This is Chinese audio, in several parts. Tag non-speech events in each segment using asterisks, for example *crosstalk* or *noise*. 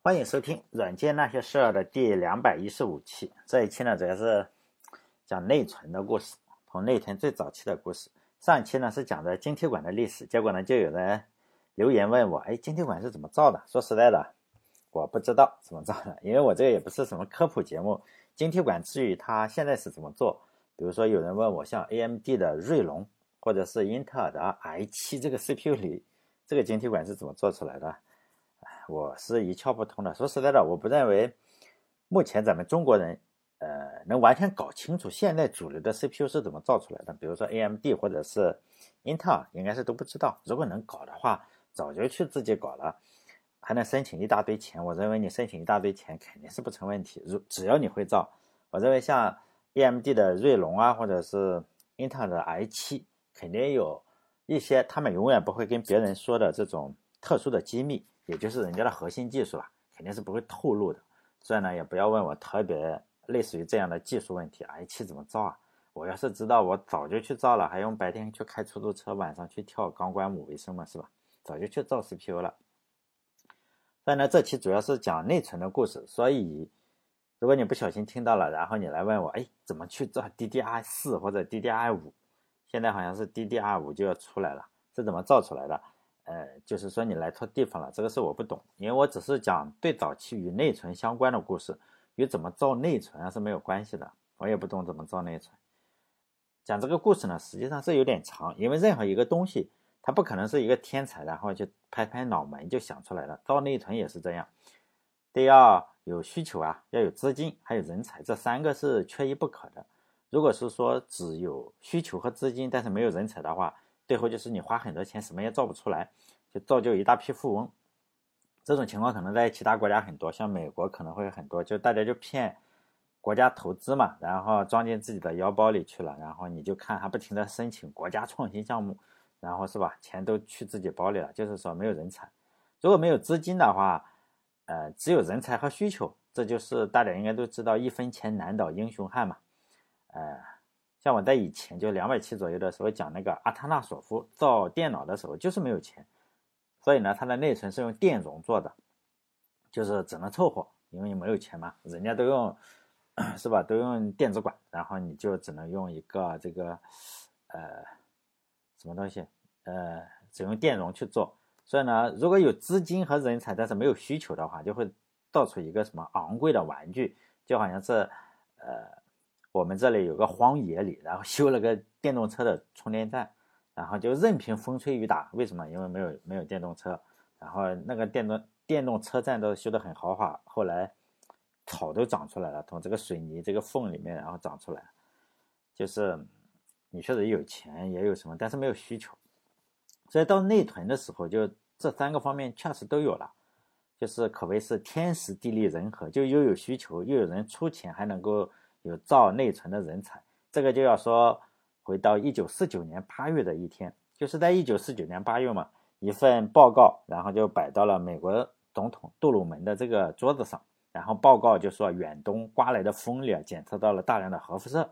欢迎收听《软件那些事儿》的第两百一十五期。这一期呢，主要是讲内存的故事，从内存最早期的故事。上一期呢是讲的晶体管的历史，结果呢就有人留言问我：“哎，晶体管是怎么造的？”说实在的，我不知道怎么造的，因为我这个也不是什么科普节目。晶体管至于它现在是怎么做，比如说有人问我，像 AMD 的锐龙，或者是英特尔的 i7 这个 CPU 里，这个晶体管是怎么做出来的？我是一窍不通的。说实在的，我不认为目前咱们中国人，呃，能完全搞清楚现在主流的 CPU 是怎么造出来的。比如说 AMD 或者是英特尔，应该是都不知道。如果能搞的话，早就去自己搞了，还能申请一大堆钱。我认为你申请一大堆钱肯定是不成问题。如只要你会造，我认为像 AMD 的锐龙啊，或者是英特尔的 i7，肯定有一些他们永远不会跟别人说的这种特殊的机密。也就是人家的核心技术了，肯定是不会透露的。所以呢，也不要问我特别类似于这样的技术问题啊。i7 怎么造啊？我要是知道，我早就去造了，还用白天去开出租车，晚上去跳钢管舞为生嘛，是吧？早就去造 CPU 了。所以呢，这期主要是讲内存的故事。所以，如果你不小心听到了，然后你来问我，哎，怎么去造 DDR4 或者 DDR5？现在好像是 DDR5 就要出来了，是怎么造出来的？呃，就是说你来错地方了，这个是我不懂，因为我只是讲最早期与内存相关的故事，与怎么造内存啊是没有关系的，我也不懂怎么造内存。讲这个故事呢，实际上是有点长，因为任何一个东西，它不可能是一个天才然后就拍拍脑门就想出来了，造内存也是这样，得要有需求啊，要有资金，还有人才，这三个是缺一不可的。如果是说只有需求和资金，但是没有人才的话，最后就是你花很多钱，什么也造不出来，就造就一大批富翁。这种情况可能在其他国家很多，像美国可能会很多，就大家就骗国家投资嘛，然后装进自己的腰包里去了，然后你就看他不停的申请国家创新项目，然后是吧，钱都去自己包里了。就是说没有人才，如果没有资金的话，呃，只有人才和需求，这就是大家应该都知道，一分钱难倒英雄汉嘛，呃。像我在以前就两百期左右的时候讲那个阿塔纳索夫造电脑的时候，就是没有钱，所以呢，它的内存是用电容做的，就是只能凑合，因为你没有钱嘛，人家都用，是吧？都用电子管，然后你就只能用一个这个，呃，什么东西？呃，只用电容去做。所以呢，如果有资金和人才，但是没有需求的话，就会造出一个什么昂贵的玩具，就好像是，呃。我们这里有个荒野里，然后修了个电动车的充电站，然后就任凭风吹雨打。为什么？因为没有没有电动车，然后那个电动电动车站都修得很豪华。后来草都长出来了，从这个水泥这个缝里面然后长出来。就是你确实有钱也有什么，但是没有需求。所以到内屯的时候，就这三个方面确实都有了，就是可谓是天时地利人和，就又有需求，又有人出钱，还能够。有造内存的人才，这个就要说回到一九四九年八月的一天，就是在一九四九年八月嘛，一份报告，然后就摆到了美国总统杜鲁门的这个桌子上，然后报告就说远东刮来的风里啊，检测到了大量的核辐射。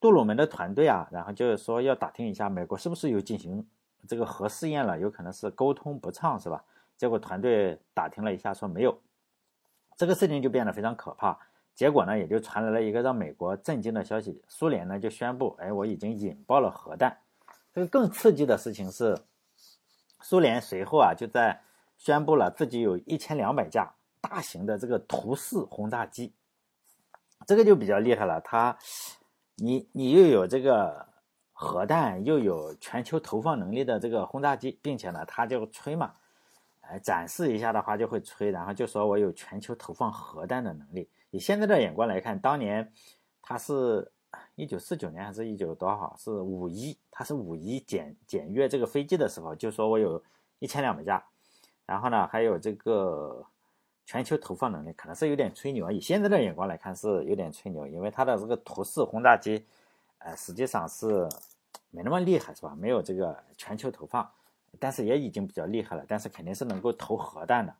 杜鲁门的团队啊，然后就是说要打听一下美国是不是有进行这个核试验了，有可能是沟通不畅是吧？结果团队打听了一下说没有，这个事情就变得非常可怕。结果呢，也就传来了一个让美国震惊的消息：苏联呢就宣布，哎，我已经引爆了核弹。这个更刺激的事情是，苏联随后啊就在宣布了自己有一千两百架大型的这个图四轰炸机。这个就比较厉害了，它，你你又有这个核弹，又有全球投放能力的这个轰炸机，并且呢，它就吹嘛，哎，展示一下的话就会吹，然后就说我有全球投放核弹的能力。以现在的眼光来看，当年他是一九四九年还是一九多少？是五一，他是五一检检阅这个飞机的时候，就说我有一千两百架，然后呢还有这个全球投放能力，可能是有点吹牛啊。以现在的眼光来看是有点吹牛，因为它的这个图四轰炸机，呃，实际上是没那么厉害，是吧？没有这个全球投放，但是也已经比较厉害了，但是肯定是能够投核弹的，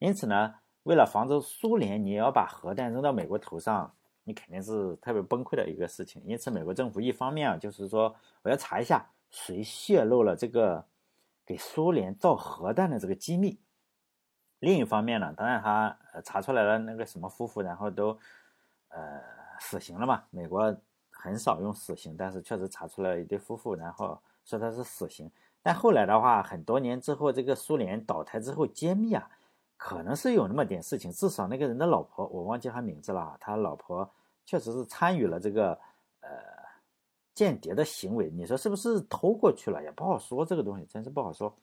因此呢。为了防止苏联，你要把核弹扔到美国头上，你肯定是特别崩溃的一个事情。因此，美国政府一方面啊，就是说我要查一下谁泄露了这个给苏联造核弹的这个机密，另一方面呢，当然他查出来了那个什么夫妇，然后都呃死刑了嘛。美国很少用死刑，但是确实查出来一对夫妇，然后说他是死刑。但后来的话，很多年之后，这个苏联倒台之后揭秘啊，可能是有那么点事情。至少那个人的老婆，我忘记他名字了，他老婆确实是参与了这个呃间谍的行为。你说是不是偷过去了？也不好说，这个东西真是不好说。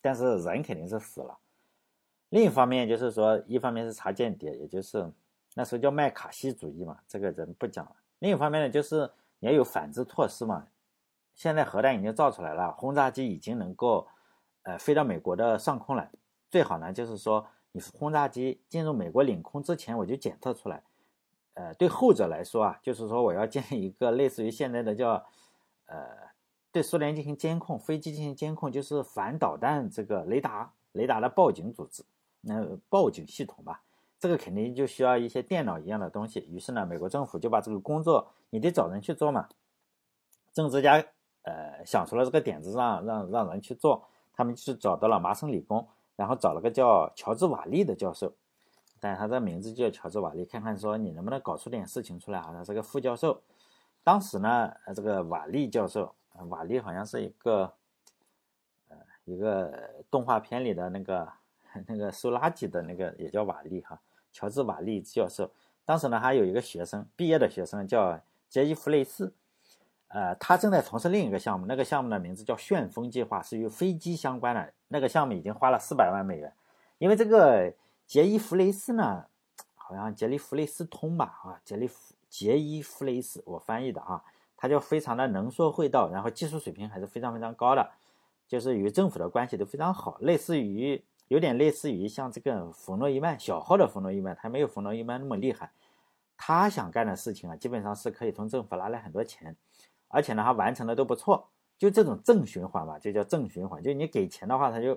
但是人肯定是死了。另一方面就是说，一方面是查间谍，也就是那时候叫麦卡锡主义嘛，这个人不讲了。另一方面呢，就是你要有反制措施嘛。现在核弹已经造出来了，轰炸机已经能够，呃，飞到美国的上空来。最好呢，就是说你轰炸机进入美国领空之前，我就检测出来。呃，对后者来说啊，就是说我要建立一个类似于现在的叫，呃，对苏联进行监控，飞机进行监控，就是反导弹这个雷达雷达的报警组织。那报警系统吧，这个肯定就需要一些电脑一样的东西。于是呢，美国政府就把这个工作，你得找人去做嘛。政治家呃想出了这个点子，让让让人去做，他们就找到了麻省理工，然后找了个叫乔治瓦利的教授，但他的名字就叫乔治瓦利，看看说你能不能搞出点事情出来啊？他是个副教授。当时呢，这个瓦利教授，瓦利好像是一个呃一个动画片里的那个。*laughs* 那个收垃圾的那个也叫瓦利哈，乔治瓦利教授。当时呢，还有一个学生，毕业的学生叫杰伊弗雷斯，呃，他正在从事另一个项目，那个项目的名字叫旋风计划，是与飞机相关的。那个项目已经花了四百万美元。因为这个杰伊弗雷斯呢，好像杰利弗雷斯通吧，啊，杰利弗杰伊弗雷斯，我翻译的啊，他就非常的能说会道，然后技术水平还是非常非常高的，就是与政府的关系都非常好，类似于。有点类似于像这个冯诺依曼小号的冯诺依曼，他没有冯诺依曼那么厉害。他想干的事情啊，基本上是可以从政府拿来很多钱，而且呢，他完成的都不错。就这种正循环吧，就叫正循环。就你给钱的话，他就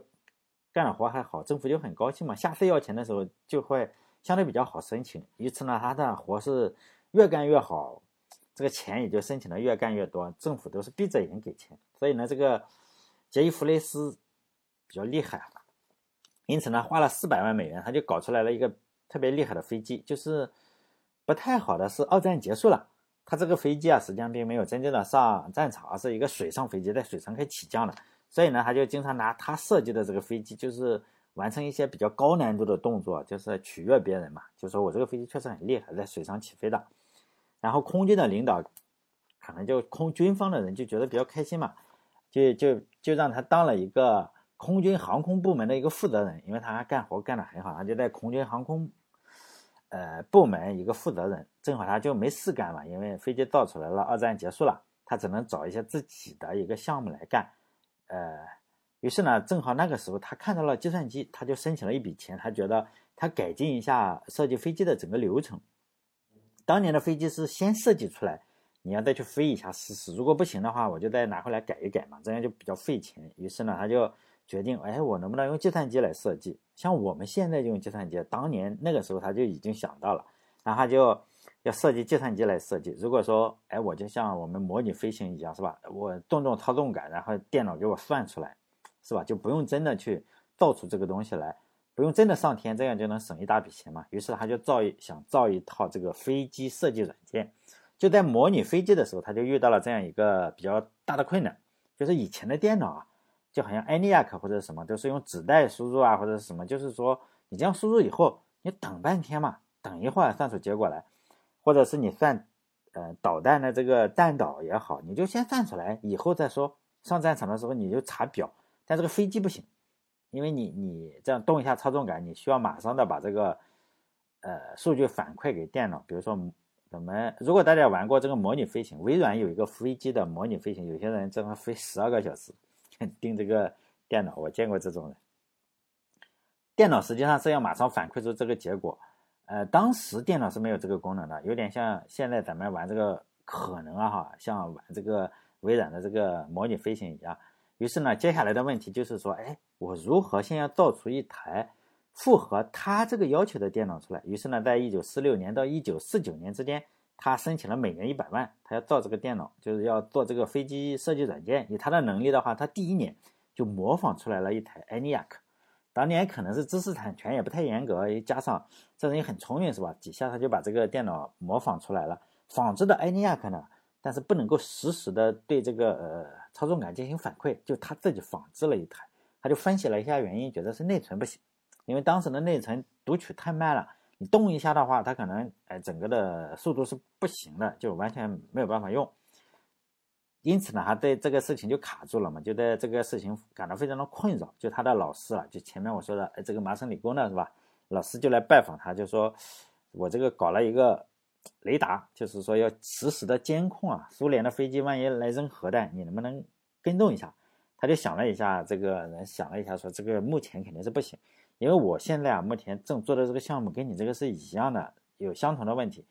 干的活还好，政府就很高兴嘛。下次要钱的时候就会相对比较好申请。于是呢，他的活是越干越好，这个钱也就申请的越干越多，政府都是闭着眼给钱。所以呢，这个杰伊弗雷斯比较厉害。因此呢，花了四百万美元，他就搞出来了一个特别厉害的飞机。就是不太好的是，二战结束了，他这个飞机啊，实际上并没有真正的上战场，而是一个水上飞机，在水上可以起降的。所以呢，他就经常拿他设计的这个飞机，就是完成一些比较高难度的动作，就是取悦别人嘛。就说我这个飞机确实很厉害，在水上起飞的。然后空军的领导，可能就空军方的人就觉得比较开心嘛，就就就让他当了一个。空军航空部门的一个负责人，因为他干活干得很好，他就在空军航空，呃部门一个负责人，正好他就没事干嘛，因为飞机造出来了，二战结束了，他只能找一些自己的一个项目来干，呃，于是呢，正好那个时候他看到了计算机，他就申请了一笔钱，他觉得他改进一下设计飞机的整个流程。当年的飞机是先设计出来，你要再去飞一下试试，如果不行的话，我就再拿回来改一改嘛，这样就比较费钱。于是呢，他就。决定，哎，我能不能用计算机来设计？像我们现在就用计算机，当年那个时候他就已经想到了，然后他就要设计计算机来设计。如果说，哎，我就像我们模拟飞行一样，是吧？我动动操纵杆，然后电脑给我算出来，是吧？就不用真的去造出这个东西来，不用真的上天，这样就能省一大笔钱嘛。于是他就造一想造一套这个飞机设计软件。就在模拟飞机的时候，他就遇到了这样一个比较大的困难，就是以前的电脑啊。就好像 ENIAC 或者什么都是用纸带输入啊，或者什么，就是说你这样输入以后，你等半天嘛，等一会儿算出结果来，或者是你算，呃，导弹的这个弹道也好，你就先算出来，以后再说。上战场的时候你就查表，但这个飞机不行，因为你你这样动一下操纵杆，你需要马上的把这个，呃，数据反馈给电脑。比如说，我们如果大家玩过这个模拟飞行，微软有一个飞机的模拟飞行，有些人正好飞十二个小时。*laughs* 盯这个电脑，我见过这种人。电脑实际上是要马上反馈出这个结果。呃，当时电脑是没有这个功能的，有点像现在咱们玩这个可能啊哈，像玩这个微软的这个模拟飞行一样。于是呢，接下来的问题就是说，哎，我如何先要造出一台符合他这个要求的电脑出来？于是呢，在一九四六年到一九四九年之间。他申请了每年一百万，他要造这个电脑，就是要做这个飞机设计软件。以他的能力的话，他第一年就模仿出来了一台 ENIAC。当年可能是知识产权也不太严格，加上这人也很聪明，是吧？几下他就把这个电脑模仿出来了，仿制的埃尼亚克呢，但是不能够实时的对这个呃操纵杆进行反馈，就他自己仿制了一台，他就分析了一下原因，觉得是内存不行，因为当时的内存读取太慢了，你动一下的话，它可能哎整个的速度是不行的，就完全没有办法用。因此呢，他对这个事情就卡住了嘛，就对这个事情感到非常的困扰。就他的老师啊，就前面我说的，哎，这个麻省理工的是吧？老师就来拜访他，就说，我这个搞了一个雷达，就是说要实时的监控啊，苏联的飞机万一来扔核弹，你能不能跟踪一下？他就想了一下，这个人想了一下，说这个目前肯定是不行，因为我现在啊，目前正做的这个项目跟你这个是一样的，有相同的问题。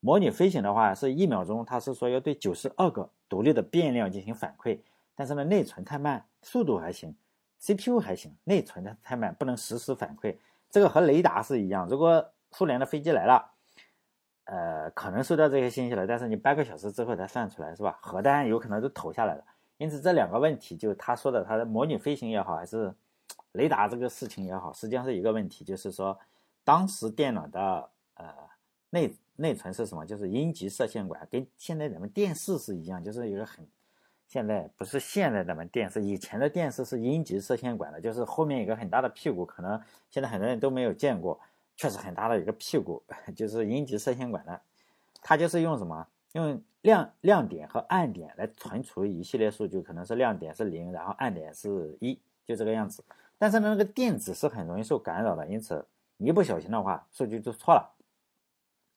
模拟飞行的话，是一秒钟，它是说要对九十二个独立的变量进行反馈，但是呢，内存太慢，速度还行，CPU 还行，内存的太慢，不能实时反馈。这个和雷达是一样，如果苏联的飞机来了，呃，可能收到这些信息了，但是你半个小时之后才算出来，是吧？核弹有可能都投下来了。因此，这两个问题，就他说的，他的模拟飞行也好，还是 *tsk* 雷达这个事情也好，实际上是一个问题，就是说，当时电脑的呃内。内存是什么？就是阴极射线管，跟现在咱们电视是一样，就是一个很，现在不是现在咱们电视，以前的电视是阴极射线管的，就是后面一个很大的屁股，可能现在很多人都没有见过，确实很大的一个屁股，*laughs* 就是阴极射线管的，它就是用什么？用亮亮点和暗点来存储一系列数据，可能是亮点是零，然后暗点是一，就这个样子。但是呢，那个电子是很容易受干扰的，因此一不小心的话，数据就错了。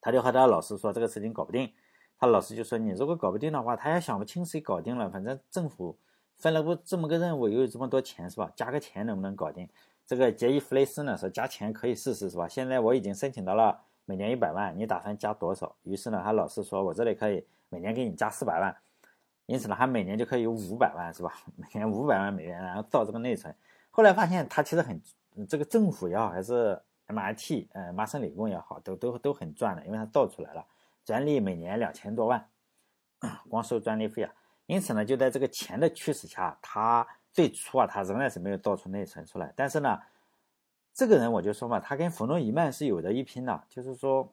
他就和他老师说这个事情搞不定，他老师就说你如果搞不定的话，他也想不清谁搞定了。反正政府分了不这么个任务，又有这么多钱是吧？加个钱能不能搞定？这个杰伊弗雷斯呢说加钱可以试试是吧？现在我已经申请到了每年一百万，你打算加多少？于是呢，他老师说我这里可以每年给你加四百万，因此呢，他每年就可以有五百万是吧？每年五百万美元，然后造这个内存。后来发现他其实很这个政府也好还是。MIT，呃，麻省理工也好，都都都很赚的，因为它造出来了，专利每年两千多万，*clears throat* 光收专利费啊。因此呢，就在这个钱的驱使下，他最初啊，他仍然是没有造出内存出来。但是呢，这个人我就说嘛，他跟冯诺依曼是有的一拼的，就是说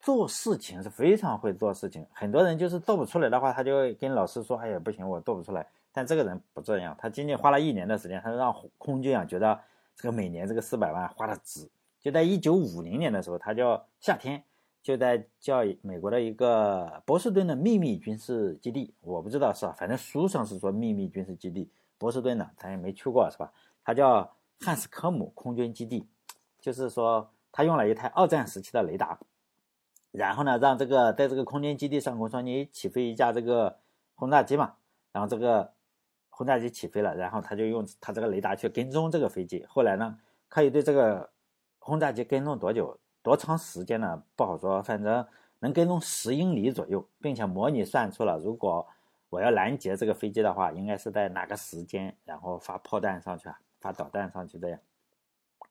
做事情是非常会做事情。很多人就是做不出来的话，他就跟老师说：“哎呀，不行，我做不出来。”但这个人不这样，他仅仅花了一年的时间，他让空军啊觉得这个每年这个四百万花的值。就在一九五零年的时候，他叫夏天，就在叫美国的一个波士顿的秘密军事基地，我不知道是吧？反正书上是说秘密军事基地，波士顿的，咱也没去过是吧？他叫汉斯科姆空军基地，就是说他用了一台二战时期的雷达，然后呢，让这个在这个空军基地上空说你起飞一架这个轰炸机嘛，然后这个轰炸机起飞了，然后他就用他这个雷达去跟踪这个飞机，后来呢，可以对这个。轰炸机跟踪多久、多长时间呢？不好说，反正能跟踪十英里左右，并且模拟算出了，如果我要拦截这个飞机的话，应该是在哪个时间，然后发炮弹上去啊，发导弹上去这样，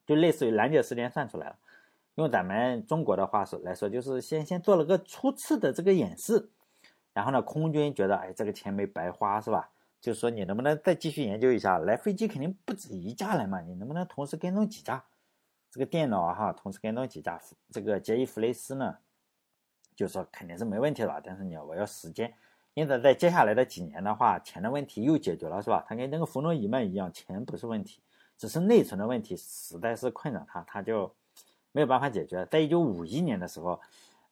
就类似于拦截时间算出来了。用咱们中国的话说来说，就是先先做了个初次的这个演示，然后呢，空军觉得，哎，这个钱没白花，是吧？就说你能不能再继续研究一下？来飞机肯定不止一架来嘛，你能不能同时跟踪几架？这个电脑，哈，同时跟踪几架，这个杰伊弗雷斯呢，就说肯定是没问题了，但是你要我要时间，因此在接下来的几年的话，钱的问题又解决了，是吧？他跟那个冯诺依曼一样，钱不是问题，只是内存的问题实在是困扰他，他就没有办法解决。在一九五一年的时候，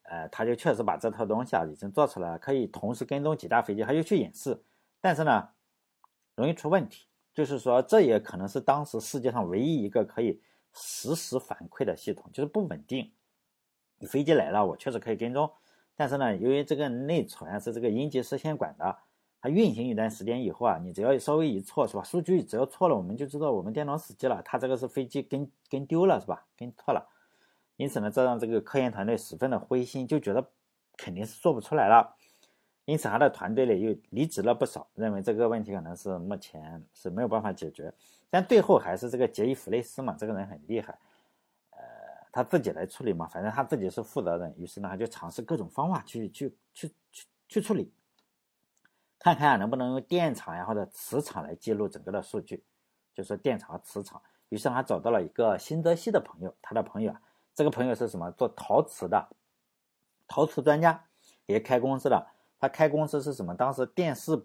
呃，他就确实把这套东西啊已经做出来了，可以同时跟踪几架飞机，他就去演示，但是呢，容易出问题，就是说这也可能是当时世界上唯一一个可以。实时反馈的系统就是不稳定。飞机来了，我确实可以跟踪，但是呢，由于这个内存是这个阴极射线管的，它运行一段时间以后啊，你只要稍微一错，是吧？数据只要错了，我们就知道我们电脑死机了。它这个是飞机跟跟丢了，是吧？跟错了。因此呢，这让这个科研团队十分的灰心，就觉得肯定是做不出来了。因此，他的团队里又离职了不少，认为这个问题可能是目前是没有办法解决。但最后还是这个杰伊弗雷斯嘛，这个人很厉害，呃，他自己来处理嘛，反正他自己是负责人。于是呢，他就尝试各种方法去去去去去处理，看看能不能用电场呀或者磁场来记录整个的数据，就是电场和磁场。于是他找到了一个新泽西的朋友，他的朋友啊，这个朋友是什么？做陶瓷的，陶瓷专家，也开公司的。他开公司是什么？当时电视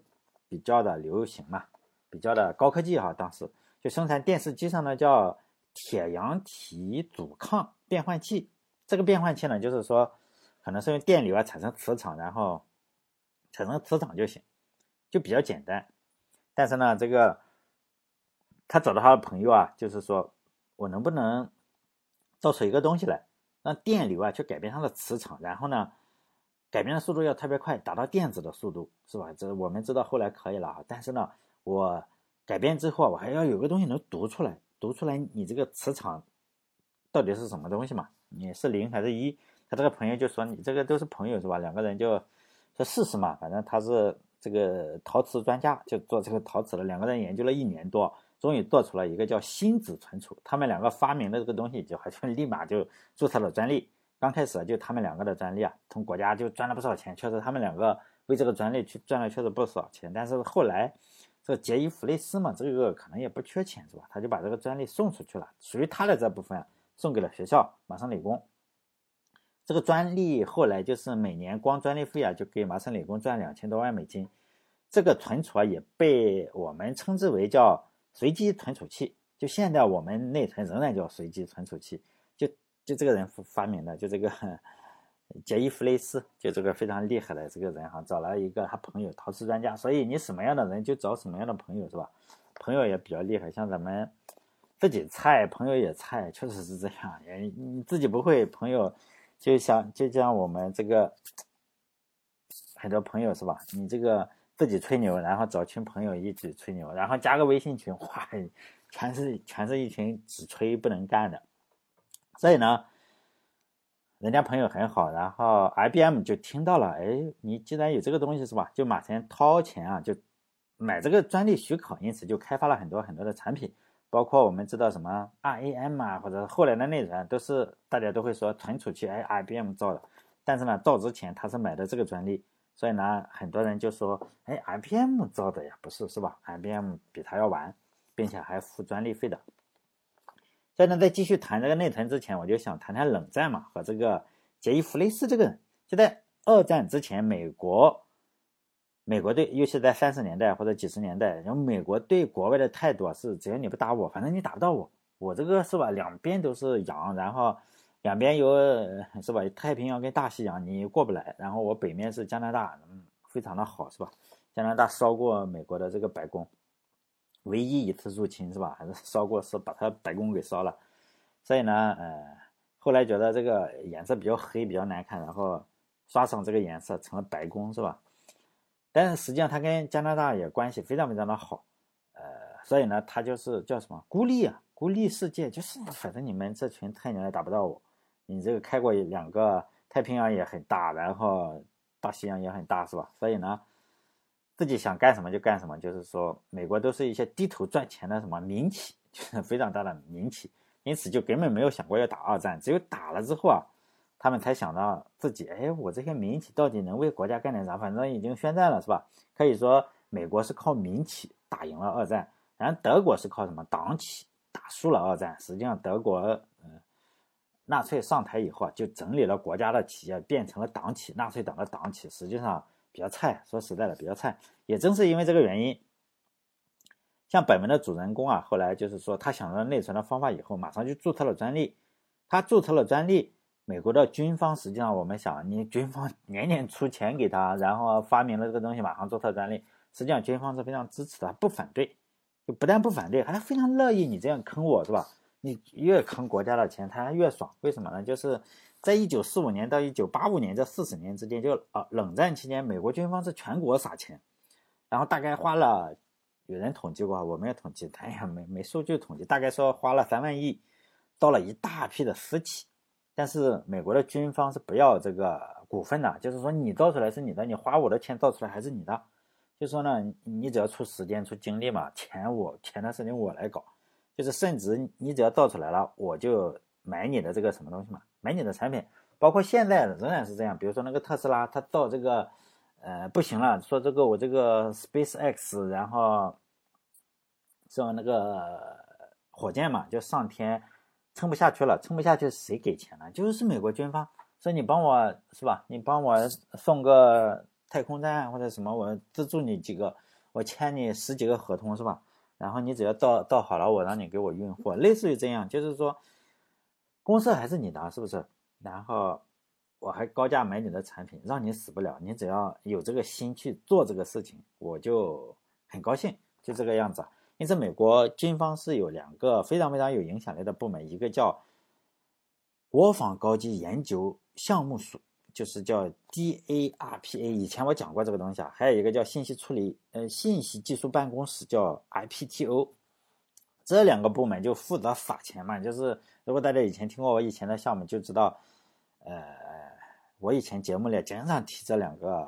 比较的流行嘛，比较的高科技哈。当时就生产电视机上呢叫铁阳体阻抗变换器。这个变换器呢，就是说可能是用电流啊产生磁场，然后产生磁场就行，就比较简单。但是呢，这个。他找到他的朋友啊，就是说我能不能造出一个东西来，让电流啊去改变它的磁场，然后呢，改变的速度要特别快，达到电子的速度，是吧？这我们知道后来可以了啊。但是呢，我改变之后，我还要有个东西能读出来，读出来你这个磁场到底是什么东西嘛？你是零还是一？他这个朋友就说你这个都是朋友是吧？两个人就说试试嘛，反正他是这个陶瓷专家，就做这个陶瓷的，两个人研究了一年多。终于做出了一个叫星子存储，他们两个发明的这个东西就好像立马就注册了专利。刚开始就他们两个的专利啊，从国家就赚了不少钱，确实他们两个为这个专利去赚了确实不少钱。但是后来这杰伊·弗雷斯嘛，这个可能也不缺钱是吧？他就把这个专利送出去了，属于他的这部分啊送给了学校麻省理工。这个专利后来就是每年光专利费啊，就给麻省理工赚两千多万美金。这个存储啊，也被我们称之为叫。随机存储器，就现在我们内存仍然叫随机存储器，就这个人发明的，就这个杰伊·弗雷斯，就这个非常厉害的这个人哈，找了一个他朋友陶瓷专家，所以你什么样的人就找什么样的朋友是吧？朋友也比较厉害，像咱们自己菜，朋友也菜，确实是这样。你你自己不会，朋友就像就像我们这个很多朋友是吧？你这个。自己吹牛，然后找群朋友一起吹牛，然后加个微信群，哇，全是全是一群只吹不能干的。所以呢，人家朋友很好，然后 IBM 就听到了，哎，你既然有这个东西是吧，就马上掏钱啊，就买这个专利许可，因此就开发了很多很多的产品，包括我们知道什么 RAM 啊，或者后来的内存，都是大家都会说存储器，哎，IBM 造的，但是呢，造之前他是买的这个专利。所以呢，很多人就说：“哎，IBM 造的呀，不是是吧？IBM 比他要晚，并且还付专利费的。”所以呢，在继续谈这个内存之前，我就想谈谈冷战嘛，和这个杰伊·弗雷斯这个人。就在二战之前，美国，美国队，尤其在三十年代或者几十年代，然后美国对国外的态度是：只要你不打我，反正你打不到我，我这个是吧？两边都是洋，然后。两边有是吧？太平洋跟大西洋你过不来，然后我北面是加拿大，嗯，非常的好是吧？加拿大烧过美国的这个白宫，唯一一次入侵是吧？还是 *laughs* 烧过是把它白宫给烧了，所以呢，呃，后来觉得这个颜色比较黑，比较难看，然后刷上这个颜色成了白宫是吧？但是实际上他跟加拿大也关系非常非常的好，呃，所以呢，他就是叫什么孤立啊，孤立世界，就是反正你们这群太牛也打不到我。你这个开过两个太平洋也很大，然后大西洋也很大，是吧？所以呢，自己想干什么就干什么，就是说，美国都是一些低头赚钱的什么民企，就是非常大的民企，因此就根本没有想过要打二战。只有打了之后啊，他们才想到自己，哎，我这些民企到底能为国家干点啥？反正已经宣战了，是吧？可以说，美国是靠民企打赢了二战，然后德国是靠什么党企打输了二战。实际上，德国。嗯纳粹上台以后啊，就整理了国家的企业，变成了党企，纳粹党的党企，实际上比较菜。说实在的，比较菜。也正是因为这个原因，像本文的主人公啊，后来就是说他想到内存的方法以后，马上就注册了专利。他注册了专利，美国的军方实际上我们想，你军方 *laughs* 年年出钱给他，然后发明了这个东西，马上注册专利，实际上军方是非常支持的，不反对，就不但不反对，还非常乐意你这样坑我，是吧？你越坑国家的钱，他越爽。为什么呢？就是在一九四五年到一九八五年这四十年之间，就啊冷战期间，美国军方是全国撒钱，然后大概花了，有人统计过，我没有统计，哎呀没没数据统计，大概说花了三万亿，到了一大批的私企。但是美国的军方是不要这个股份的，就是说你造出来是你的，你花我的钱造出来还是你的。就说呢，你只要出时间出精力嘛，钱我钱的事情我来搞。就是甚至你只要造出来了，我就买你的这个什么东西嘛，买你的产品，包括现在仍然是这样。比如说那个特斯拉，它造这个，呃，不行了，说这个我这个 Space X，然后，说那个火箭嘛，就上天撑不下去了，撑不下去谁给钱呢？就是美国军方说你帮我是吧？你帮我送个太空站或者什么，我资助你几个，我签你十几个合同是吧？然后你只要造造好了，我让你给我运货，类似于这样，就是说公司还是你的，是不是？然后我还高价买你的产品，让你死不了。你只要有这个心去做这个事情，我就很高兴，就这个样子。因此，美国军方是有两个非常非常有影响力的部门，一个叫国防高级研究项目署。就是叫 DARPA，以前我讲过这个东西啊，还有一个叫信息处理呃信息技术办公室叫 IPTO，这两个部门就负责撒钱嘛。就是如果大家以前听过我以前的项目，就知道，呃，我以前节目里经常提这两个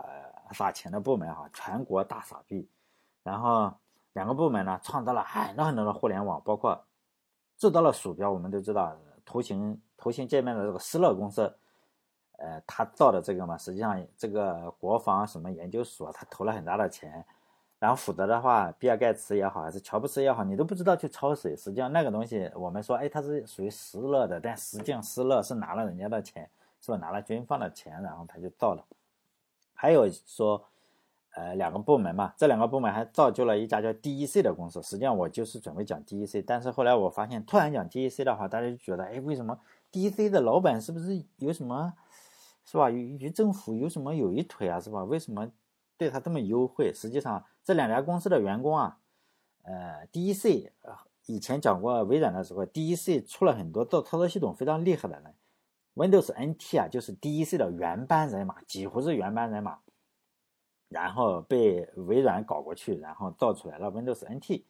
撒钱的部门哈，全国大傻逼。然后两个部门呢，创造了很多很多的互联网，包括制造了鼠标，我们都知道图形图形界面的这个施乐公司。呃，他造的这个嘛，实际上这个国防什么研究所，他投了很大的钱，然后否则的话，比尔盖茨也好，还是乔布斯也好，你都不知道去抄谁。实际上那个东西，我们说，哎，它是属于施乐的，但实际上施乐是拿了人家的钱，是吧？拿了军方的钱，然后他就造了。还有说，呃，两个部门嘛，这两个部门还造就了一家叫 DEC 的公司。实际上我就是准备讲 DEC，但是后来我发现，突然讲 DEC 的话，大家就觉得，哎，为什么 DEC 的老板是不是有什么？是吧？与与政府有什么有一腿啊？是吧？为什么对他这么优惠？实际上，这两家公司的员工啊，呃，DEC 以前讲过微软的时候，DEC 出了很多做操作系统非常厉害的人，Windows NT 啊，就是 DEC 的原班人马，几乎是原班人马，然后被微软搞过去，然后造出来了 Windows NT。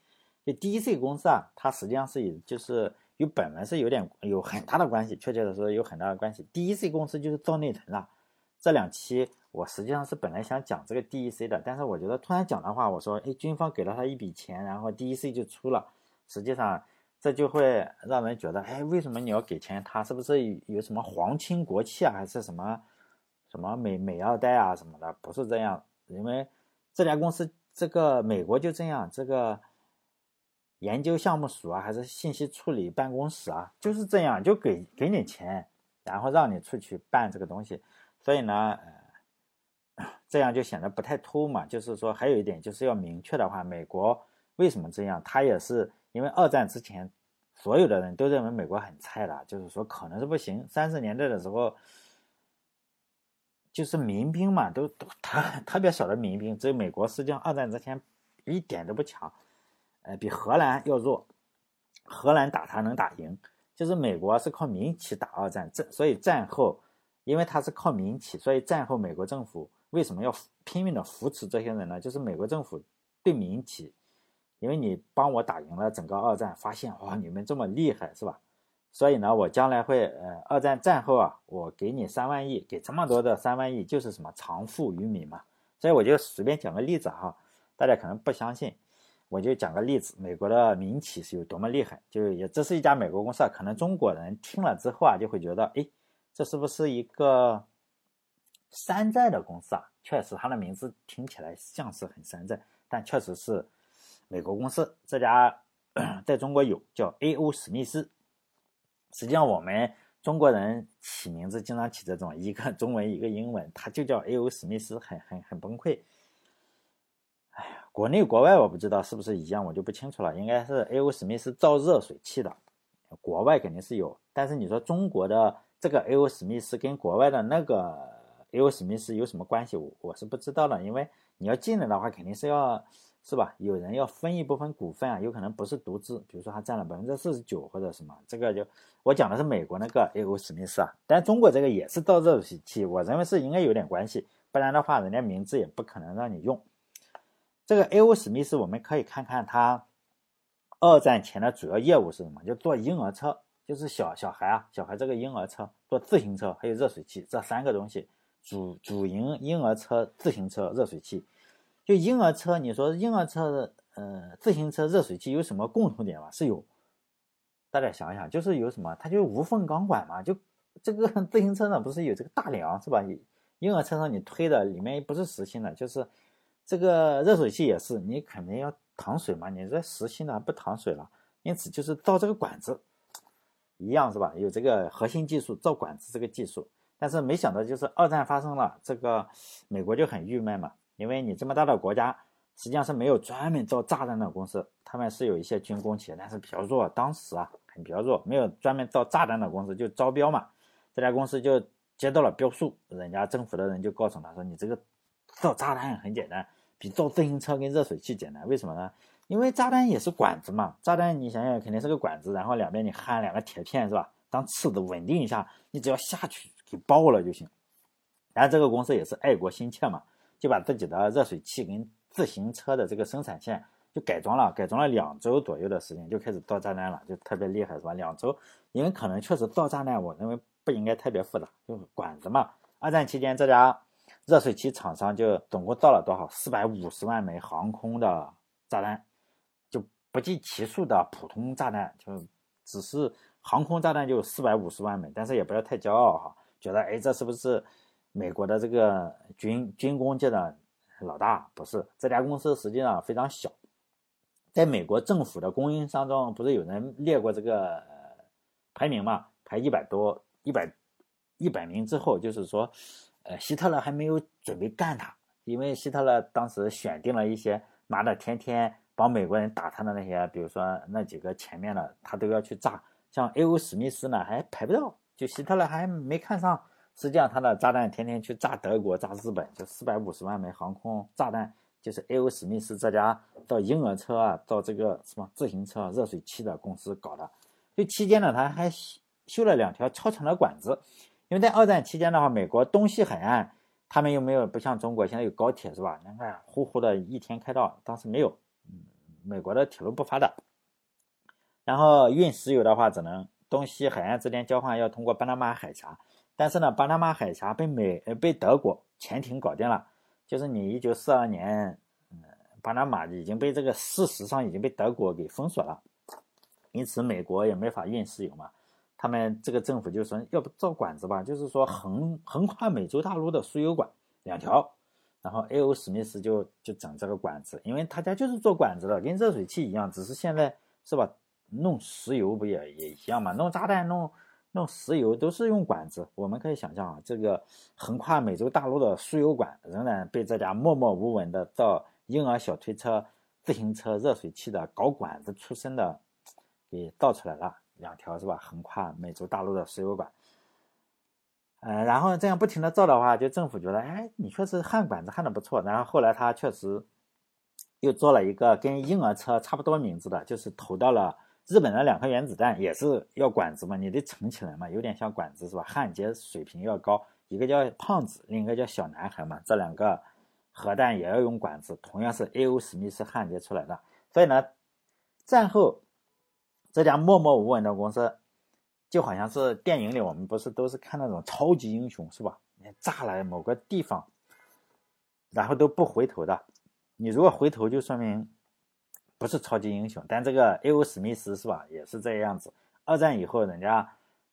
就 DEC 公司啊，它实际上是以就是。与本文是有点有很大的关系，确切的说有很大的关系。DEC 公司就是造内存的。这两期我实际上是本来想讲这个 DEC 的，但是我觉得突然讲的话，我说，哎，军方给了他一笔钱，然后 DEC 就出了。实际上这就会让人觉得，哎，为什么你要给钱？他是不是有什么皇亲国戚啊，还是什么什么美美二代啊什么的？不是这样，因为这家公司这个美国就这样，这个。研究项目署啊，还是信息处理办公室啊，就是这样，就给给你钱，然后让你出去办这个东西。所以呢，呃，这样就显得不太突兀嘛。就是说，还有一点就是要明确的话，美国为什么这样？他也是因为二战之前，所有的人都认为美国很菜的，就是说可能是不行。三十年代的时候，就是民兵嘛，都都特特别少的民兵，只有美国实际上二战之前一点都不强。呃，比荷兰要弱，荷兰打他能打赢，就是美国是靠民企打二战，这所以战后，因为他是靠民企，所以战后美国政府为什么要拼命的扶持这些人呢？就是美国政府对民企，因为你帮我打赢了整个二战，发现哇你们这么厉害是吧？所以呢，我将来会呃二战战后啊，我给你三万亿，给这么多的三万亿就是什么藏富于民嘛。所以我就随便讲个例子哈，大家可能不相信。我就讲个例子，美国的民企是有多么厉害，就也这是一家美国公司啊。可能中国人听了之后啊，就会觉得，哎，这是不是一个山寨的公司啊？确实，它的名字听起来像是很山寨，但确实是美国公司。这家 *clears throat* 在中国有叫 A.O. 史密斯。实际上，我们中国人起名字经常起这种一个中文一个英文，它就叫 A.O. 史密斯，很很很崩溃。哎呀国内国外我不知道是不是一样，我就不清楚了。应该是 A.O. 史密斯造热水器的，国外肯定是有。但是你说中国的这个 A.O. 史密斯跟国外的那个 A.O. 史密斯有什么关系？我我是不知道的。因为你要进来的话，肯定是要是吧？有人要分一部分股份啊，有可能不是独资，比如说他占了百分之四十九或者什么。这个就我讲的是美国那个 A.O. 史密斯啊，但中国这个也是造热水器，我认为是应该有点关系，不然的话人家名字也不可能让你用。这个 A.O. 史密斯，我们可以看看他二战前的主要业务是什么？就做婴儿车，就是小小孩啊，小孩这个婴儿车，做自行车，还有热水器这三个东西，主主营婴儿车、自行车、热水器。就婴儿车，你说婴儿车的、呃，自行车、热水器有什么共同点吗？是有，大家想想，就是有什么？它就无缝钢管嘛，就这个 *laughs* 自行车上不是有这个大梁是吧？婴儿车上你推的里面不是实心的，就是。这个热水器也是，你肯定要淌水嘛，你这实心的不淌水了，因此就是造这个管子一样是吧？有这个核心技术造管子这个技术，但是没想到就是二战发生了，这个美国就很郁闷嘛，因为你这么大的国家。实际上是没有专门造炸弹的公司，他们是有一些军工企业，但是比较弱。当时啊，很比较弱，没有专门造炸弹的公司，就招标嘛。这家公司就接到了标书，人家政府的人就告诉他说：“你这个造炸弹很简单，比造自行车跟热水器简单。为什么呢？因为炸弹也是管子嘛。炸弹你想想，肯定是个管子，然后两边你焊两个铁片是吧？当刺子稳定一下，你只要下去给爆了就行。然后这个公司也是爱国心切嘛，就把自己的热水器跟自行车的这个生产线就改装了，改装了两周左右的时间就开始造炸弹了，就特别厉害，是吧？两周，因为可能确实造炸弹，我认为不应该特别复杂，就是管子嘛。二战期间，这家热水器厂商就总共造了多少？四百五十万枚航空的炸弹，就不计其数的普通炸弹，就只是航空炸弹就四百五十万枚。但是也不要太骄傲哈，觉得哎，这是不是美国的这个军军工界的？老大不是这家公司，实际上非常小，在美国政府的供应商中，不是有人列过这个排名嘛？排一百多，一百一百名之后，就是说，呃，希特勒还没有准备干他，因为希特勒当时选定了一些，妈的，天天帮美国人打他的那些，比如说那几个前面的，他都要去炸，像 A.O. 史密斯呢，还排不到，就希特勒还没看上。实际上，他的炸弹天天去炸德国、炸日本，就四百五十万枚航空炸弹，就是 A.O. 史密斯这家造婴儿车啊、造这个什么自行车热水器的公司搞的。就期间呢，他还修了两条超长的管子，因为在二战期间的话，美国东西海岸他们又没有不像中国现在有高铁是吧？你看呼呼的一天开到，当时没有，美国的铁路不发达，然后运石油的话，只能东西海岸之间交换，要通过巴拿马海峡。但是呢，巴拿马海峡被美呃被德国潜艇搞定了，就是你一九四二年，嗯，巴拿马已经被这个事实上已经被德国给封锁了，因此美国也没法运石油嘛。他们这个政府就说，要不造管子吧，就是说横横跨美洲大陆的输油管两条，然后 A.O. 史密斯就就整这个管子，因为他家就是做管子的，跟热水器一样，只是现在是吧，弄石油不也也一样嘛，弄炸弹弄。弄石油都是用管子，我们可以想象啊，这个横跨美洲大陆的输油管仍然被这家默默无闻的造婴儿小推车、自行车热水器的搞管子出身的给造出来了两条是吧？横跨美洲大陆的输油管，呃，然后这样不停的造的话，就政府觉得，哎，你确实焊管子焊的不错。然后后来他确实又做了一个跟婴儿车差不多名字的，就是投到了。日本的两颗原子弹也是要管子嘛，你得盛起来嘛，有点像管子是吧？焊接水平要高，一个叫胖子，另一个叫小男孩嘛。这两个核弹也要用管子，同样是 A.O. 史密斯焊接出来的。所以呢，战后这家默默无闻的公司，就好像是电影里我们不是都是看那种超级英雄是吧？你炸了某个地方，然后都不回头的，你如果回头就说明。不是超级英雄，但这个 A.O. 史密斯是吧，也是这个样子。二战以后，人家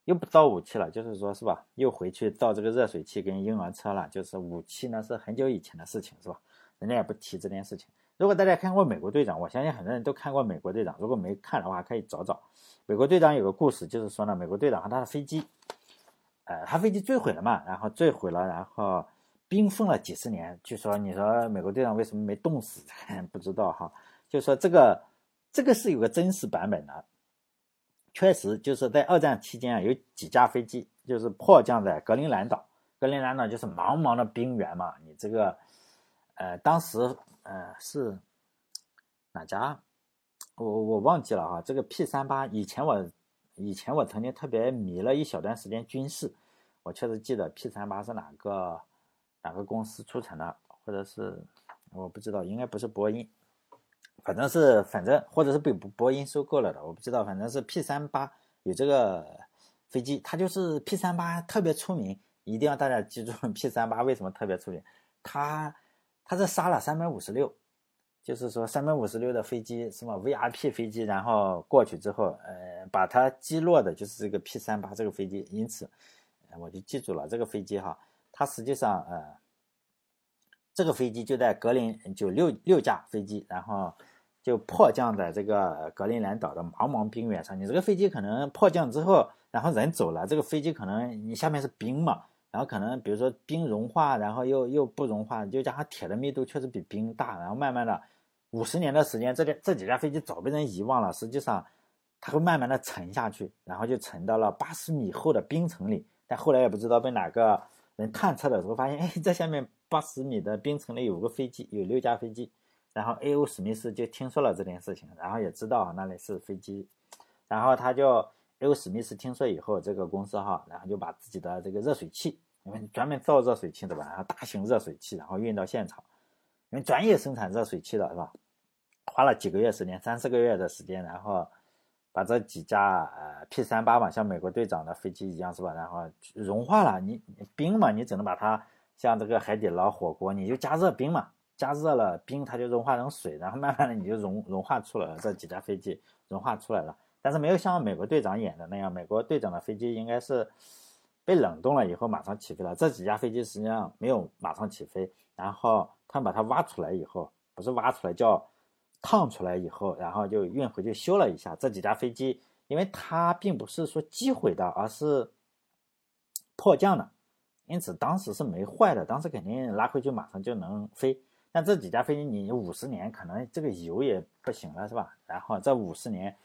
又不造武器了，就是说是吧，又回去造这个热水器跟婴儿车了。就是武器呢，是很久以前的事情，是吧？人家也不提这件事情。如果大家看过《美国队长》，我相信很多人都看过《美国队长》。如果没看的话，可以找找《美国队长》有个故事，就是说呢，美国队长和他的飞机，呃，他飞机坠毁了嘛，然后坠毁了，然后冰封了几十年。据说你说美国队长为什么没冻死？*laughs* 不知道哈。就说这个，这个是有个真实版本的，确实就是在二战期间啊，有几架飞机就是迫降在格陵兰岛。格陵兰岛就是茫茫的冰原嘛，你这个，呃，当时呃是哪家？我我忘记了哈。这个 P 三八以前我以前我曾经特别迷了一小段时间军事，我确实记得 P 三八是哪个哪个公司出产的，或者是我不知道，应该不是波音。反正是，反正或者是被波音收购了的，我不知道。反正是 P 三八有这个飞机，它就是 P 三八特别出名，一定要大家记住 *laughs* P 三八为什么特别出名。它它是杀了三百五十六，就是说三百五十六的飞机什么 VIP 飞机，然后过去之后，呃，把它击落的就是这个 P 三八这个飞机，因此我就记住了这个飞机哈。它实际上呃，这个飞机就在格林就六六架飞机，然后。就迫降在这个格陵兰岛的茫茫冰原上。你这个飞机可能迫降之后，然后人走了，这个飞机可能你下面是冰嘛，然后可能比如说冰融化，然后又又不融化，就加上铁的密度确实比冰大，然后慢慢的五十年的时间，这这几架飞机早被人遗忘了。实际上，它会慢慢的沉下去，然后就沉到了八十米厚的冰层里。但后来也不知道被哪个人探测的时候发现，哎，在下面八十米的冰层里有个飞机，有六架飞机。然后 A.O. 史密斯就听说了这件事情，然后也知道那里是飞机，然后他就 A.O. 史密斯听说以后，这个公司哈，然后就把自己的这个热水器，因为专门造热水器的吧，然后大型热水器，然后运到现场，因为专业生产热水器的是吧？花了几个月时间，三四个月的时间，然后把这几架呃 P 三八嘛，像美国队长的飞机一样是吧？然后融化了，你冰嘛，你只能把它像这个海底捞火锅，你就加热冰嘛。加热了冰，它就融化成水，然后慢慢的你就融融化出来了。这几架飞机融化出来了，但是没有像美国队长演的那样，美国队长的飞机应该是被冷冻了以后马上起飞了。这几架飞机实际上没有马上起飞，然后他们把它挖出来以后，不是挖出来叫烫出来以后，然后就运回去修了一下。这几架飞机，因为它并不是说击毁的，而是迫降的，因此当时是没坏的，当时肯定拉回去马上就能飞。但这几架飞机，你五十年可能这个油也不行了，是吧？然后这五十年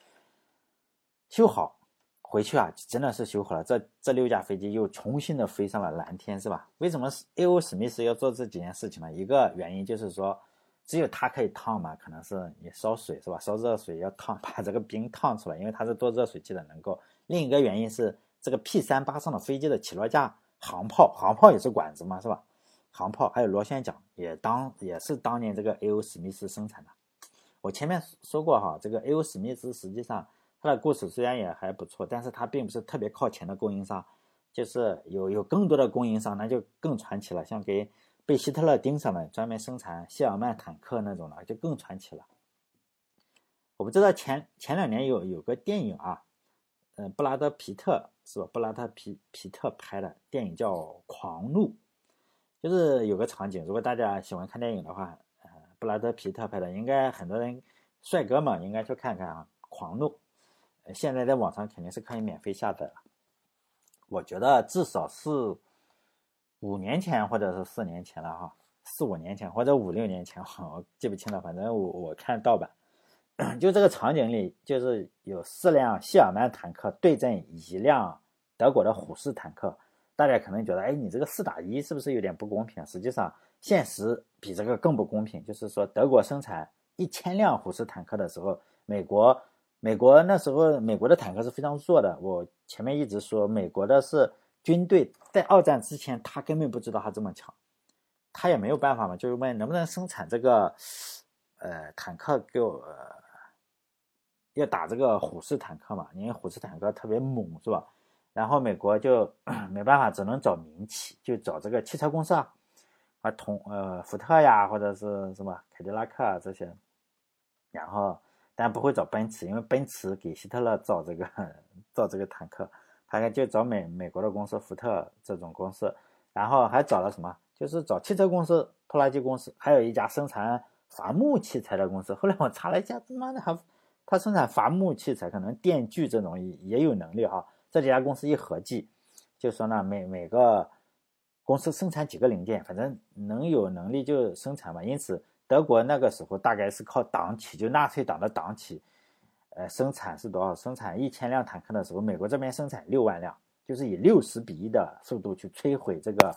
修好回去啊，真的是修好了。这这六架飞机又重新的飞上了蓝天，是吧？为什么 A.O. 史密斯要做这几件事情呢？一个原因就是说，只有他可以烫嘛，可能是你烧水是吧？烧热水要烫，*laughs* 把这个冰烫出来，因为它是做热水器的能够。另一个原因是这个 P 三八上的飞机的起落架航炮，航炮也是管子嘛，是吧？航炮还有螺旋桨也当也是当年这个 A.O. 史密斯生产的。我前面说过哈，这个 A.O. 史密斯实际上他的故事虽然也还不错，但是他并不是特别靠前的供应商，就是有有更多的供应商那就更传奇了。像给被希特勒盯上的专门生产谢尔曼坦克那种的就更传奇了。我不知道前前两年有有个电影啊，嗯，布拉德皮特是吧？布拉德皮皮特拍的电影叫《狂怒》。就是有个场景，如果大家喜欢看电影的话，呃，布拉德皮特拍的，应该很多人帅哥嘛，应该去看看啊，《狂怒》。现在在网上肯定是可以免费下载了。我觉得至少是五年前或者是四年前了哈，四五年前或者五六年前，*laughs* 我记不清了。反正我我看盗版，*coughs* 就这个场景里，就是有四辆谢尔曼坦克对阵一辆德国的虎式坦克。大家可能觉得，哎，你这个四打一是不是有点不公平？实际上，现实比这个更不公平。就是说，德国生产一千辆虎式坦克的时候，美国，美国那时候美国的坦克是非常弱的。我前面一直说，美国的是军队在二战之前，他根本不知道他这么强，他也没有办法嘛，就是问能不能生产这个，呃，坦克给我，要打这个虎式坦克嘛，因为虎式坦克特别猛，是吧？然后美国就 *clears throat* 没办法，只能找民企，就找这个汽车公司啊，啊，同呃福特呀，或者是什么凯迪拉克啊这些。然后，但不会找奔驰，因为奔驰给希特勒造这个造这个坦克，他就找美美国的公司福特这种公司。然后还找了什么？就是找汽车公司、拖拉机公司，还有一家生产伐木器材的公司。后来我查了一下，他妈的还他生产伐木器材，可能电锯这种也也有能力哈。这几家公司一合计，就说呢，每每个公司生产几个零件，反正能有能力就生产嘛。因此，德国那个时候大概是靠党企，就纳粹党的党企，呃，生产是多少？生产一千辆坦克的时候，美国这边生产六万辆，就是以六十比一的速度去摧毁这个，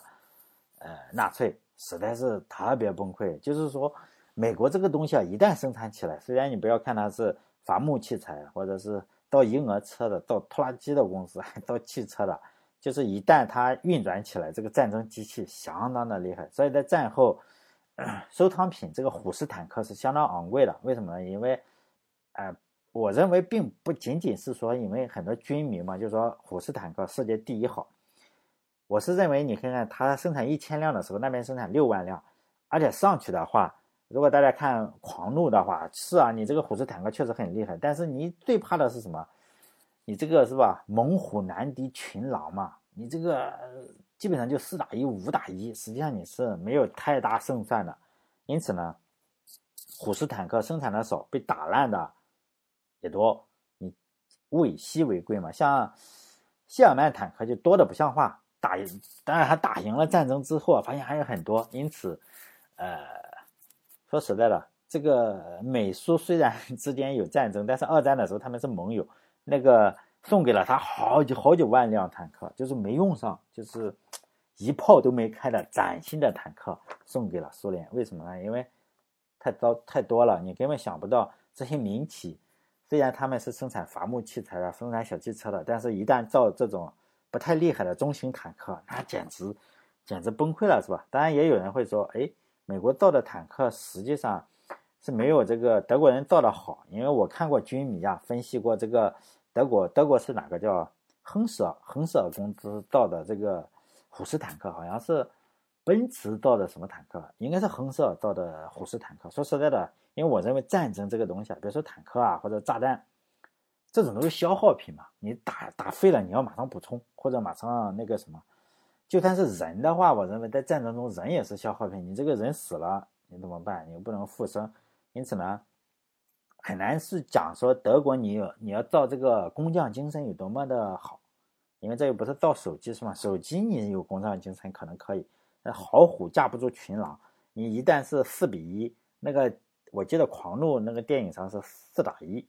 呃，纳粹，实在是特别崩溃。就是说，美国这个东西啊，一旦生产起来，虽然你不要看它是伐木器材或者是。到婴儿车的，到拖拉机的公司，*laughs* 到汽车的，就是一旦它运转起来，这个战争机器相当的厉害。所以在战后，*clears throat* 收藏品这个虎式坦克是相当昂贵的。为什么呢？因为，呃，我认为并不仅仅是说因为很多军迷嘛，就是说虎式坦克世界第一好。我是认为，你看看它生产一千辆的时候，那边生产六万辆，而且上去的话。如果大家看《狂怒》的话，是啊，你这个虎式坦克确实很厉害，但是你最怕的是什么？你这个是吧？猛虎难敌群狼嘛，你这个基本上就四打一、五打一，实际上你是没有太大胜算的。因此呢，虎式坦克生产的少，被打烂的也多。你物以稀为贵嘛，像谢尔曼坦克就多的不像话。打当然他打赢了战争之后，发现还有很多。因此，呃，说实在的，这个美苏虽然 *laughs* 之间有战争，但是二战的时候他们是盟友。那个送给了他好几好几万辆坦克，就是没用上，就是一炮都没开的崭新的坦克送给了苏联。为什么呢？因为太糟太多了，你根本想不到这些民企，虽然他们是生产伐木器材的、生产小汽车的，但是一旦造这种不太厉害的中型坦克，那简直简直崩溃了，是吧？当然也有人会说，哎，美国造的坦克实际上是没有这个德国人造的好，因为我看过军迷啊分析过这个。德国，德国是哪个叫亨舍亨舍尔公司造的这个虎式坦克？好像是奔驰造的什么坦克？应该是亨舍尔造的虎式坦克。说实在的，因为我认为战争这个东西啊，比如说坦克啊或者炸弹，这种都是消耗品嘛。你打打废了，你要马上补充或者马上那个什么。就算是人的话，我认为在战争中人也是消耗品。你这个人死了，你怎么办？你又不能复生。因此呢。很难是讲说德国你有你要造这个工匠精神有多么的好，因为这又不是造手机是吗？手机你有工匠精神可能可以，那好虎架不住群狼，你一旦是四比一，那个我记得狂怒那个电影上是四打一，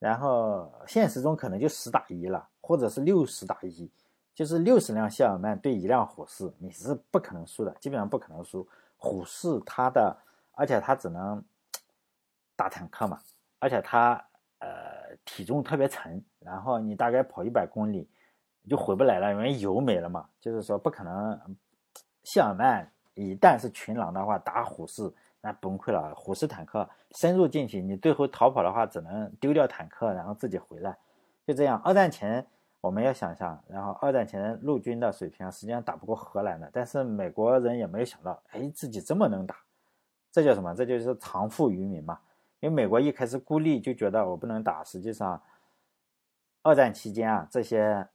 然后现实中可能就十打一了，或者是六十打一，就是六十辆谢尔曼对一辆虎式，你是不可能输的，基本上不可能输。虎式它的，而且它只能打坦克嘛。而且它呃体重特别沉，然后你大概跑一百公里就回不来了，因为油没了嘛。就是说不可能，谢尔曼一旦是群狼的话，打虎式那崩溃了。虎式坦克深入进去，你最后逃跑的话，只能丢掉坦克，然后自己回来。就这样，二战前我们要想象，然后二战前陆军的水平实际上打不过荷兰的，但是美国人也没有想到，哎，自己这么能打，这叫什么？这就是藏富于民嘛。因为美国一开始孤立，就觉得我不能打。实际上，二战期间啊，这些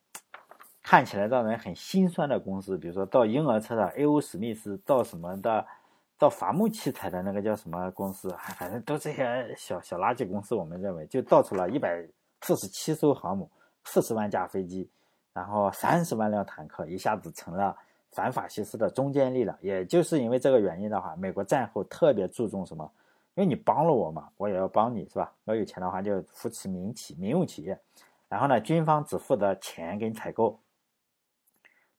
看起来让人很心酸的公司，比如说造婴儿车的 A.O. 史密斯，造什么的，造伐木器材的那个叫什么公司，反正都这些小小垃圾公司。我们认为，就造出了一百四十七艘航母，四十万架飞机，然后三十万辆坦克，一下子成了反法西斯的中坚力量。也就是因为这个原因的话，美国战后特别注重什么？因为你帮了我嘛，我也要帮你，是吧？要有钱的话就扶持民企、民用企业，然后呢，军方只负责钱跟采购，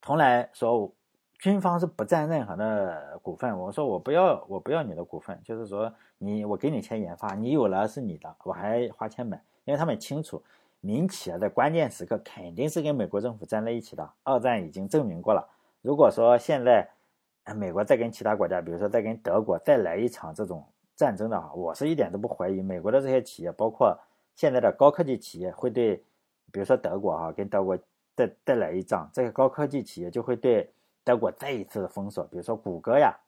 从来说军方是不占任何的股份。我说我不要，我不要你的股份，就是说你我给你钱研发，你有了是你的，我还花钱买，因为他们清楚民企啊在关键时刻肯定是跟美国政府站在一起的。二战已经证明过了，如果说现在美国再跟其他国家，比如说再跟德国再来一场这种。战争的话，我是一点都不怀疑美国的这些企业，包括现在的高科技企业，会对，比如说德国哈，跟德国再再来一仗，这个高科技企业就会对德国再一次的封锁。比如说谷歌呀，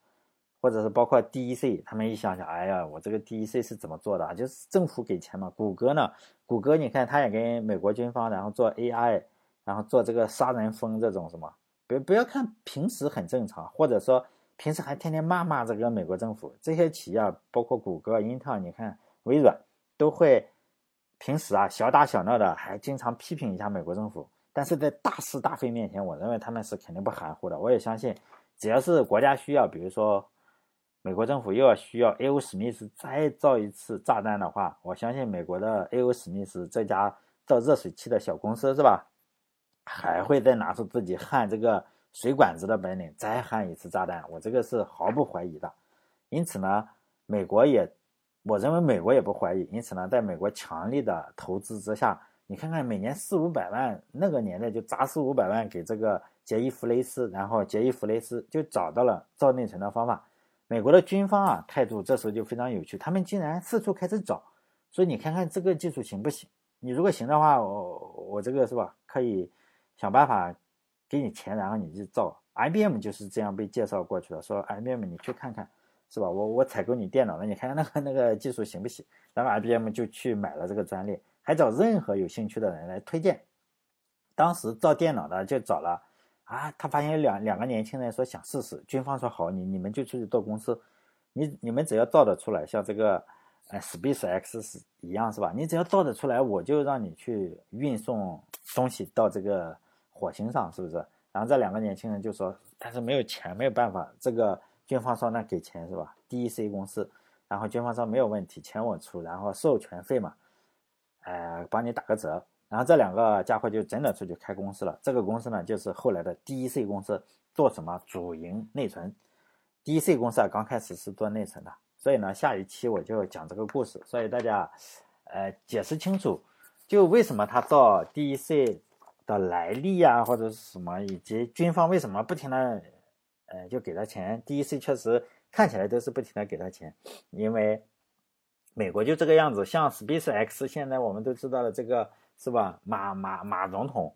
或者是包括 DEC，他们一想想，哎呀，我这个 DEC 是怎么做的？就是政府给钱嘛。谷歌呢，谷歌你看，他也跟美国军方，然后做 AI，然后做这个杀人蜂这种什么，别不要看平时很正常，或者说。平时还天天骂骂这个美国政府，这些企业包括谷歌、英特尔，你看微软都会平时啊小打小闹的，还经常批评一下美国政府。但是在大是大非面前，我认为他们是肯定不含糊的。我也相信，只要是国家需要，比如说美国政府又要需要 A.O. 史密斯再造一次炸弹的话，我相信美国的 A.O. 史密斯这家造热水器的小公司是吧，还会再拿出自己焊这个。水管子的本领，再焊一次炸弹，我这个是毫不怀疑的。因此呢，美国也，我认为美国也不怀疑。因此呢，在美国强力的投资之下，你看看每年四五百万，那个年代就砸四五百万给这个杰伊·弗雷斯，然后杰伊·弗雷斯就找到了造内存的方法。美国的军方啊，态度这时候就非常有趣，他们竟然四处开始找，说你看看这个技术行不行？你如果行的话，我我这个是吧，可以想办法。给你钱，然后你去造。IBM 就是这样被介绍过去的，说 IBM 你去看看，是吧？我我采购你电脑了，你看看那个那个技术行不行？然后 IBM 就去买了这个专利，还找任何有兴趣的人来推荐。当时造电脑的就找了啊，他发现两两个年轻人说想试试，军方说好，你你们就出去做公司，你你们只要造得出来，像这个呃 Space X 是一样是吧？你只要造得出来，我就让你去运送东西到这个火星上，是不是？然后这两个年轻人就说，但是没有钱，没有办法。这个军方说那给钱是吧？DEC 公司，然后军方说没有问题，钱我出，然后授权费嘛，呃，帮你打个折。然后这两个家伙就真的出去开公司了。这个公司呢，就是后来的 DEC 公司，做什么主营内存。DEC 公司啊，刚开始是做内存的，所以呢，下一期我就讲这个故事，所以大家，呃，解释清楚，就为什么他造 DEC 的来历啊，或者是什么，以及军方为什么不停的，呃，就给他钱。DEC 确实看起来都是不停的给他钱，因为美国就这个样子。像 Space X，现在我们都知道了这个。是吧？马马马总统，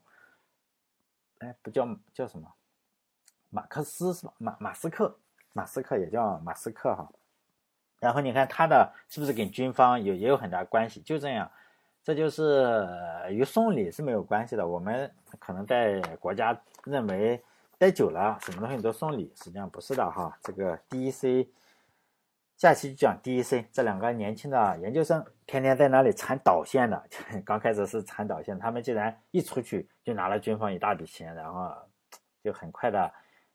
哎，不叫叫什么？马克思是吧？马马斯克，马斯克也叫马斯克哈。然后你看他的是不是跟军方有也有很大关系？就这样，这就是与送礼是没有关系的。我们可能在国家认为待久了，什么东西都送礼，实际上不是的哈。这个 D.C. 下期就讲 DEC 这两个年轻的研究生。天天在那里缠导线的，*laughs* 刚开始是缠导线，他们竟然一出去就拿了军方一大笔钱，然后就很快的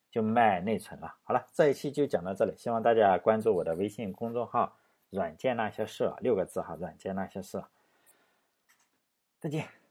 就卖内存了。好了，这一期就讲到这里，希望大家关注我的微信公众号“软件那些事”六个字哈，“软件那些事”。再见。